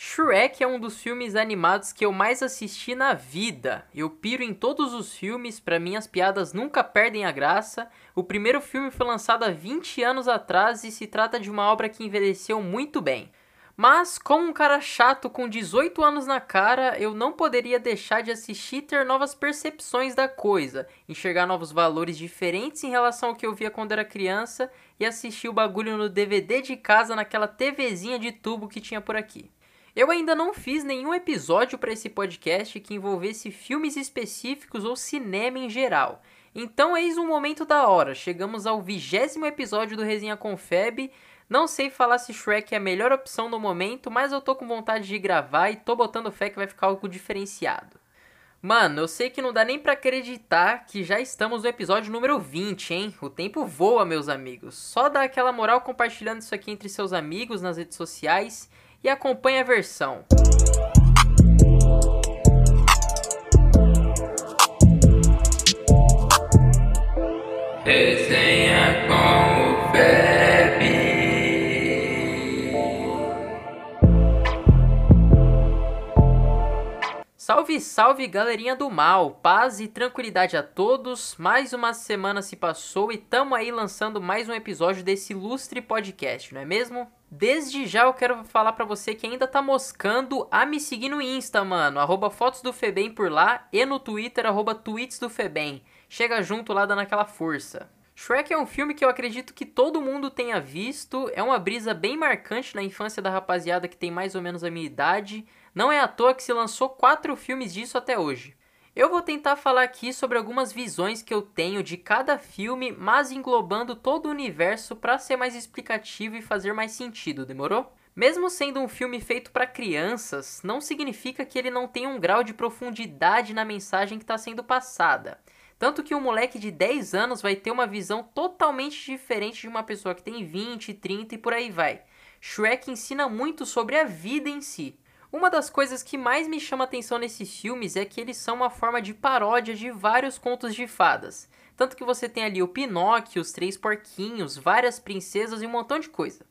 Shrek é um dos filmes animados que eu mais assisti na vida. Eu piro em todos os filmes, para mim as piadas nunca perdem a graça. O primeiro filme foi lançado há 20 anos atrás e se trata de uma obra que envelheceu muito bem. Mas, como um cara chato com 18 anos na cara, eu não poderia deixar de assistir e ter novas percepções da coisa, enxergar novos valores diferentes em relação ao que eu via quando era criança e assistir o bagulho no DVD de casa naquela TVzinha de tubo que tinha por aqui. Eu ainda não fiz nenhum episódio para esse podcast que envolvesse filmes específicos ou cinema em geral. Então eis um momento da hora. Chegamos ao vigésimo episódio do Resenha com Feb. Não sei falar se Shrek é a melhor opção no momento, mas eu tô com vontade de gravar e tô botando fé que vai ficar algo diferenciado. Mano, eu sei que não dá nem para acreditar que já estamos no episódio número 20, hein? O tempo voa, meus amigos. Só dá aquela moral compartilhando isso aqui entre seus amigos nas redes sociais e acompanhe a versão. Resenha com o Feb. Salve, salve galerinha do mal, paz e tranquilidade a todos. Mais uma semana se passou e tamo aí lançando mais um episódio desse ilustre podcast, não é mesmo? Desde já eu quero falar para você que ainda tá moscando a me seguir no Insta, mano, arroba fotos do Febem por lá e no Twitter, arroba tweets do Febem. Chega junto lá dando aquela força. Shrek é um filme que eu acredito que todo mundo tenha visto, é uma brisa bem marcante na infância da rapaziada que tem mais ou menos a minha idade. Não é à toa que se lançou quatro filmes disso até hoje. Eu vou tentar falar aqui sobre algumas visões que eu tenho de cada filme, mas englobando todo o universo para ser mais explicativo e fazer mais sentido, demorou? Mesmo sendo um filme feito para crianças, não significa que ele não tenha um grau de profundidade na mensagem que está sendo passada. Tanto que um moleque de 10 anos vai ter uma visão totalmente diferente de uma pessoa que tem 20, 30 e por aí vai. Shrek ensina muito sobre a vida em si. Uma das coisas que mais me chama atenção nesses filmes é que eles são uma forma de paródia de vários contos de fadas. Tanto que você tem ali o Pinóquio, os Três Porquinhos, várias princesas e um montão de coisa.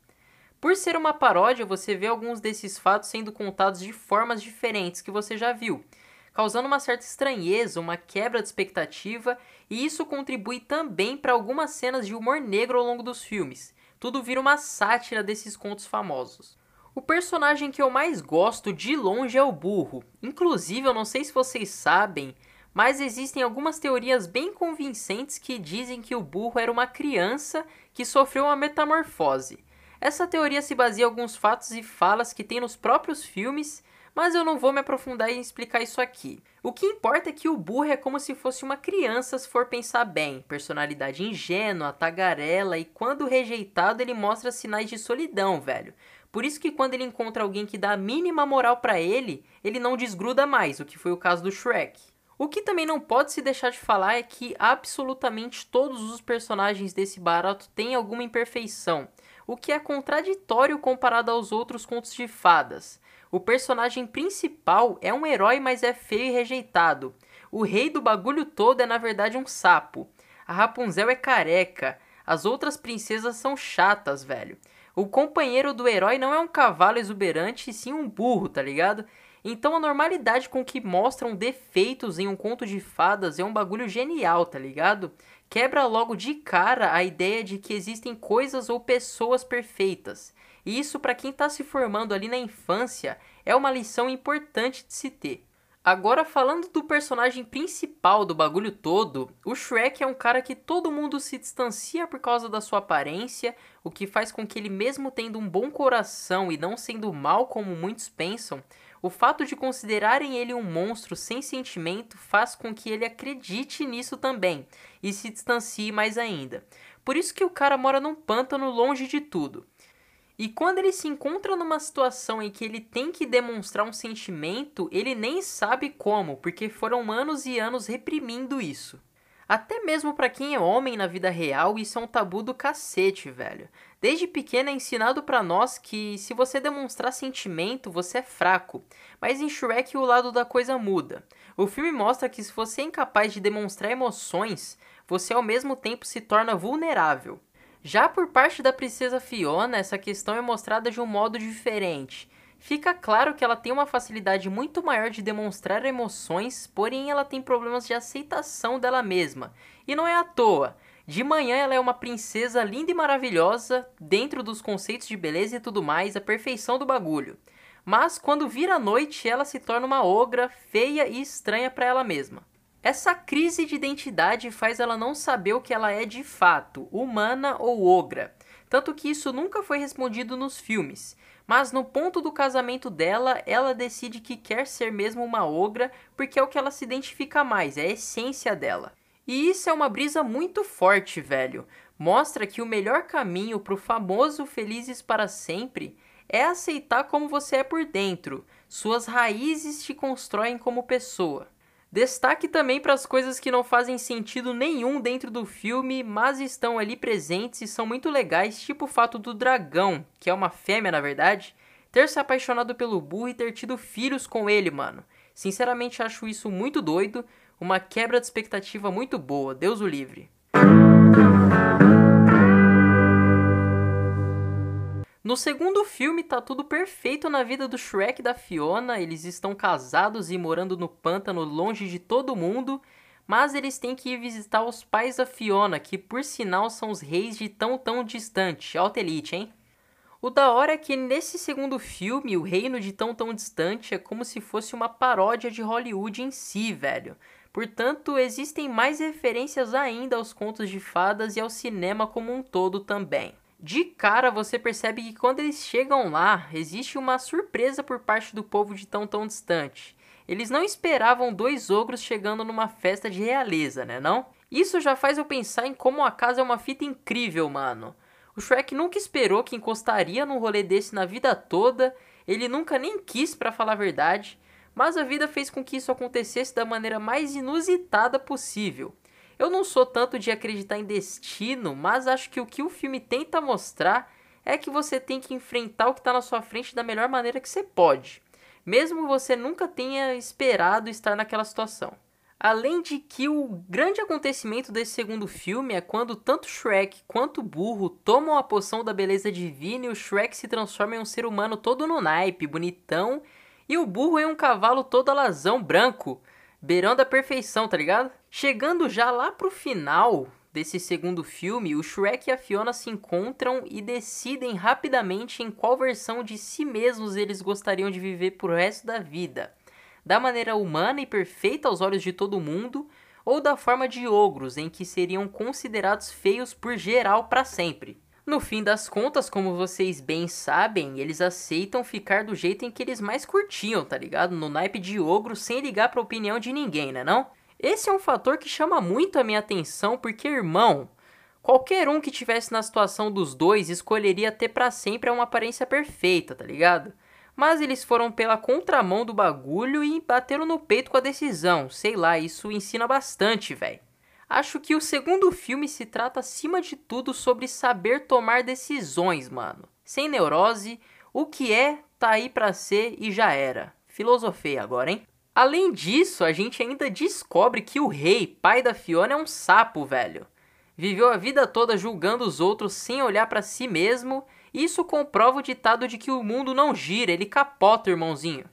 Por ser uma paródia, você vê alguns desses fatos sendo contados de formas diferentes que você já viu, causando uma certa estranheza, uma quebra de expectativa, e isso contribui também para algumas cenas de humor negro ao longo dos filmes. Tudo vira uma sátira desses contos famosos. O personagem que eu mais gosto de longe é o burro. Inclusive, eu não sei se vocês sabem, mas existem algumas teorias bem convincentes que dizem que o burro era uma criança que sofreu uma metamorfose. Essa teoria se baseia em alguns fatos e falas que tem nos próprios filmes, mas eu não vou me aprofundar em explicar isso aqui. O que importa é que o burro é como se fosse uma criança, se for pensar bem. Personalidade ingênua, tagarela e quando rejeitado ele mostra sinais de solidão, velho. Por isso que quando ele encontra alguém que dá a mínima moral para ele, ele não desgruda mais, o que foi o caso do Shrek. O que também não pode se deixar de falar é que absolutamente todos os personagens desse barato têm alguma imperfeição, o que é contraditório comparado aos outros contos de fadas. O personagem principal é um herói, mas é feio e rejeitado. O rei do bagulho todo é na verdade um sapo. A Rapunzel é careca. As outras princesas são chatas, velho. O companheiro do herói não é um cavalo exuberante, e sim um burro, tá ligado? Então a normalidade com que mostram defeitos em um conto de fadas é um bagulho genial, tá ligado? Quebra logo de cara a ideia de que existem coisas ou pessoas perfeitas. E isso para quem tá se formando ali na infância é uma lição importante de se ter. Agora, falando do personagem principal do bagulho todo, o Shrek é um cara que todo mundo se distancia por causa da sua aparência, o que faz com que ele, mesmo tendo um bom coração e não sendo mal como muitos pensam, o fato de considerarem ele um monstro sem sentimento faz com que ele acredite nisso também e se distancie mais ainda. Por isso que o cara mora num pântano longe de tudo. E quando ele se encontra numa situação em que ele tem que demonstrar um sentimento, ele nem sabe como, porque foram anos e anos reprimindo isso. Até mesmo para quem é homem na vida real, isso é um tabu do cacete, velho. Desde pequeno é ensinado para nós que se você demonstrar sentimento, você é fraco. Mas em Shrek o lado da coisa muda. O filme mostra que se você é incapaz de demonstrar emoções, você ao mesmo tempo se torna vulnerável. Já por parte da princesa Fiona, essa questão é mostrada de um modo diferente. fica claro que ela tem uma facilidade muito maior de demonstrar emoções, porém ela tem problemas de aceitação dela mesma. E não é à toa. De manhã ela é uma princesa linda e maravilhosa, dentro dos conceitos de beleza e tudo mais, a perfeição do bagulho. Mas quando vira noite, ela se torna uma ogra feia e estranha para ela mesma. Essa crise de identidade faz ela não saber o que ela é de fato, humana ou ogra. Tanto que isso nunca foi respondido nos filmes. Mas no ponto do casamento dela, ela decide que quer ser mesmo uma ogra porque é o que ela se identifica mais, é a essência dela. E isso é uma brisa muito forte, velho. Mostra que o melhor caminho pro famoso felizes para sempre é aceitar como você é por dentro. Suas raízes te constroem como pessoa. Destaque também para as coisas que não fazem sentido nenhum dentro do filme, mas estão ali presentes e são muito legais, tipo o fato do dragão, que é uma fêmea na verdade, ter se apaixonado pelo burro e ter tido filhos com ele, mano. Sinceramente acho isso muito doido, uma quebra de expectativa muito boa, Deus o livre. No segundo filme, tá tudo perfeito na vida do Shrek e da Fiona. Eles estão casados e morando no pântano longe de todo mundo. Mas eles têm que ir visitar os pais da Fiona, que por sinal são os reis de tão tão distante. Alta elite, hein? O da hora é que nesse segundo filme, o reino de tão tão distante é como se fosse uma paródia de Hollywood em si, velho. Portanto, existem mais referências ainda aos contos de fadas e ao cinema como um todo também. De cara você percebe que quando eles chegam lá, existe uma surpresa por parte do povo de tão tão distante. Eles não esperavam dois ogros chegando numa festa de realeza, né não? Isso já faz eu pensar em como a casa é uma fita incrível, mano. O Shrek nunca esperou que encostaria num rolê desse na vida toda, ele nunca nem quis para falar a verdade, mas a vida fez com que isso acontecesse da maneira mais inusitada possível. Eu não sou tanto de acreditar em destino, mas acho que o que o filme tenta mostrar é que você tem que enfrentar o que está na sua frente da melhor maneira que você pode, mesmo você nunca tenha esperado estar naquela situação. Além de que o grande acontecimento desse segundo filme é quando tanto Shrek quanto burro tomam a poção da beleza divina e o Shrek se transforma em um ser humano todo no naipe, bonitão, e o burro em um cavalo todo alazão branco, beirando a perfeição, tá ligado? Chegando já lá pro final desse segundo filme, o Shrek e a Fiona se encontram e decidem rapidamente em qual versão de si mesmos eles gostariam de viver pro resto da vida. Da maneira humana e perfeita aos olhos de todo mundo, ou da forma de ogros, em que seriam considerados feios por geral para sempre. No fim das contas, como vocês bem sabem, eles aceitam ficar do jeito em que eles mais curtiam, tá ligado? No naipe de ogro, sem ligar pra opinião de ninguém, né não? Esse é um fator que chama muito a minha atenção, porque, irmão, qualquer um que tivesse na situação dos dois escolheria ter para sempre uma aparência perfeita, tá ligado? Mas eles foram pela contramão do bagulho e bateram no peito com a decisão. Sei lá, isso ensina bastante, velho. Acho que o segundo filme se trata acima de tudo sobre saber tomar decisões, mano. Sem neurose, o que é, tá aí pra ser e já era. Filosofei agora, hein? Além disso, a gente ainda descobre que o rei, pai da Fiona, é um sapo, velho. Viveu a vida toda julgando os outros sem olhar para si mesmo. Isso comprova o ditado de que o mundo não gira, ele capota, irmãozinho.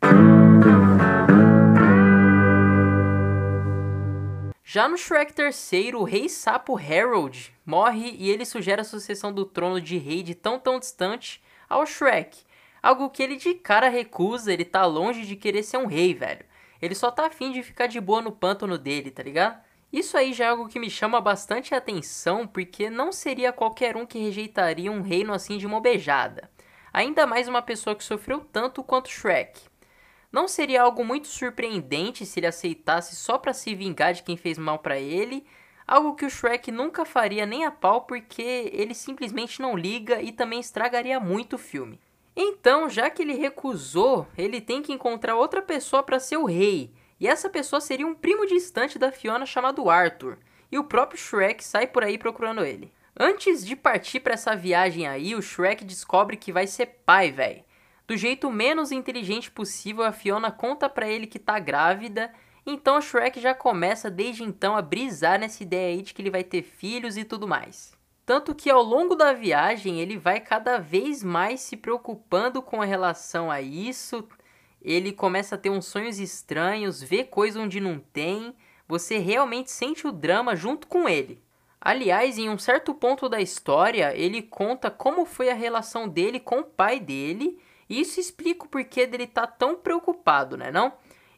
Já no Shrek III, o rei sapo Harold morre e ele sugere a sucessão do trono de rei de tão tão distante ao Shrek. Algo que ele de cara recusa, ele tá longe de querer ser um rei, velho. Ele só tá afim de ficar de boa no pântano dele, tá ligado? Isso aí já é algo que me chama bastante atenção, porque não seria qualquer um que rejeitaria um reino assim de uma beijada. Ainda mais uma pessoa que sofreu tanto quanto Shrek. Não seria algo muito surpreendente se ele aceitasse só para se vingar de quem fez mal para ele, algo que o Shrek nunca faria nem a pau porque ele simplesmente não liga e também estragaria muito o filme. Então, já que ele recusou, ele tem que encontrar outra pessoa para ser o rei, e essa pessoa seria um primo distante da Fiona chamado Arthur, e o próprio Shrek sai por aí procurando ele. Antes de partir para essa viagem aí, o Shrek descobre que vai ser pai, velho. Do jeito menos inteligente possível, a Fiona conta para ele que tá grávida, então Shrek já começa desde então a brisar nessa ideia aí de que ele vai ter filhos e tudo mais. Tanto que ao longo da viagem ele vai cada vez mais se preocupando com relação a isso. Ele começa a ter uns sonhos estranhos, vê coisa onde não tem. Você realmente sente o drama junto com ele. Aliás, em um certo ponto da história, ele conta como foi a relação dele com o pai dele, isso explica o porquê dele estar tá tão preocupado, né não?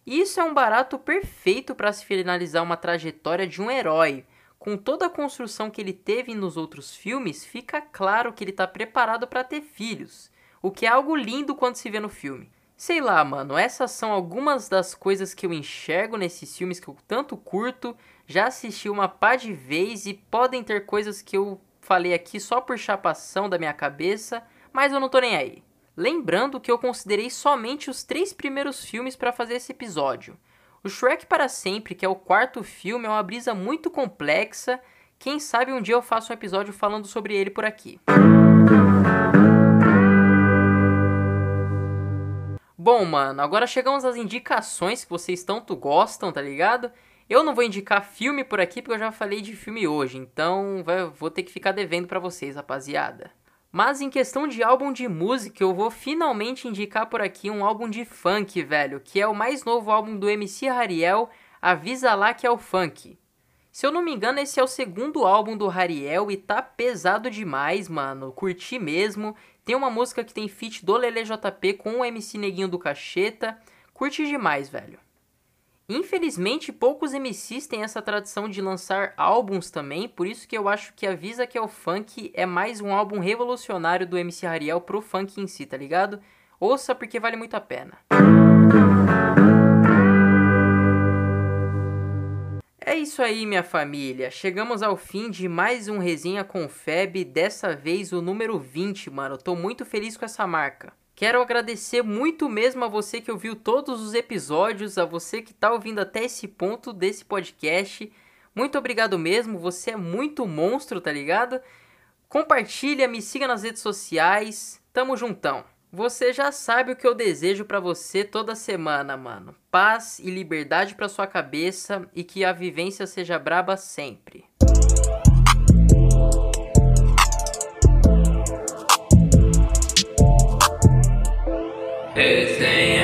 Isso é um barato perfeito para se finalizar uma trajetória de um herói. Com toda a construção que ele teve nos outros filmes, fica claro que ele está preparado para ter filhos, o que é algo lindo quando se vê no filme. Sei lá, mano, essas são algumas das coisas que eu enxergo nesses filmes que eu tanto curto já assisti uma pá de vez e podem ter coisas que eu falei aqui só por chapação da minha cabeça, mas eu não tô nem aí. Lembrando que eu considerei somente os três primeiros filmes para fazer esse episódio. O Shrek para Sempre, que é o quarto filme, é uma brisa muito complexa. Quem sabe um dia eu faço um episódio falando sobre ele por aqui. Bom, mano, agora chegamos às indicações que vocês tanto gostam, tá ligado? Eu não vou indicar filme por aqui porque eu já falei de filme hoje, então vou ter que ficar devendo para vocês, rapaziada. Mas em questão de álbum de música, eu vou finalmente indicar por aqui um álbum de funk, velho, que é o mais novo álbum do MC Hariel, Avisa Lá Que É o Funk. Se eu não me engano, esse é o segundo álbum do Hariel e tá pesado demais, mano. Curti mesmo. Tem uma música que tem feat do Lele JP com o MC Neguinho do Cacheta. Curti demais, velho. Infelizmente, poucos MCs têm essa tradição de lançar álbuns também, por isso que eu acho que Avisa que é o funk é mais um álbum revolucionário do MC Hariel pro funk em si, tá ligado? Ouça porque vale muito a pena. É isso aí, minha família. Chegamos ao fim de mais um Resenha com Feb, dessa vez o número 20, mano. Tô muito feliz com essa marca. Quero agradecer muito mesmo a você que ouviu todos os episódios, a você que está ouvindo até esse ponto desse podcast. Muito obrigado mesmo, você é muito monstro, tá ligado? Compartilha, me siga nas redes sociais. Tamo juntão. Você já sabe o que eu desejo para você toda semana, mano. Paz e liberdade para sua cabeça e que a vivência seja braba sempre. Esse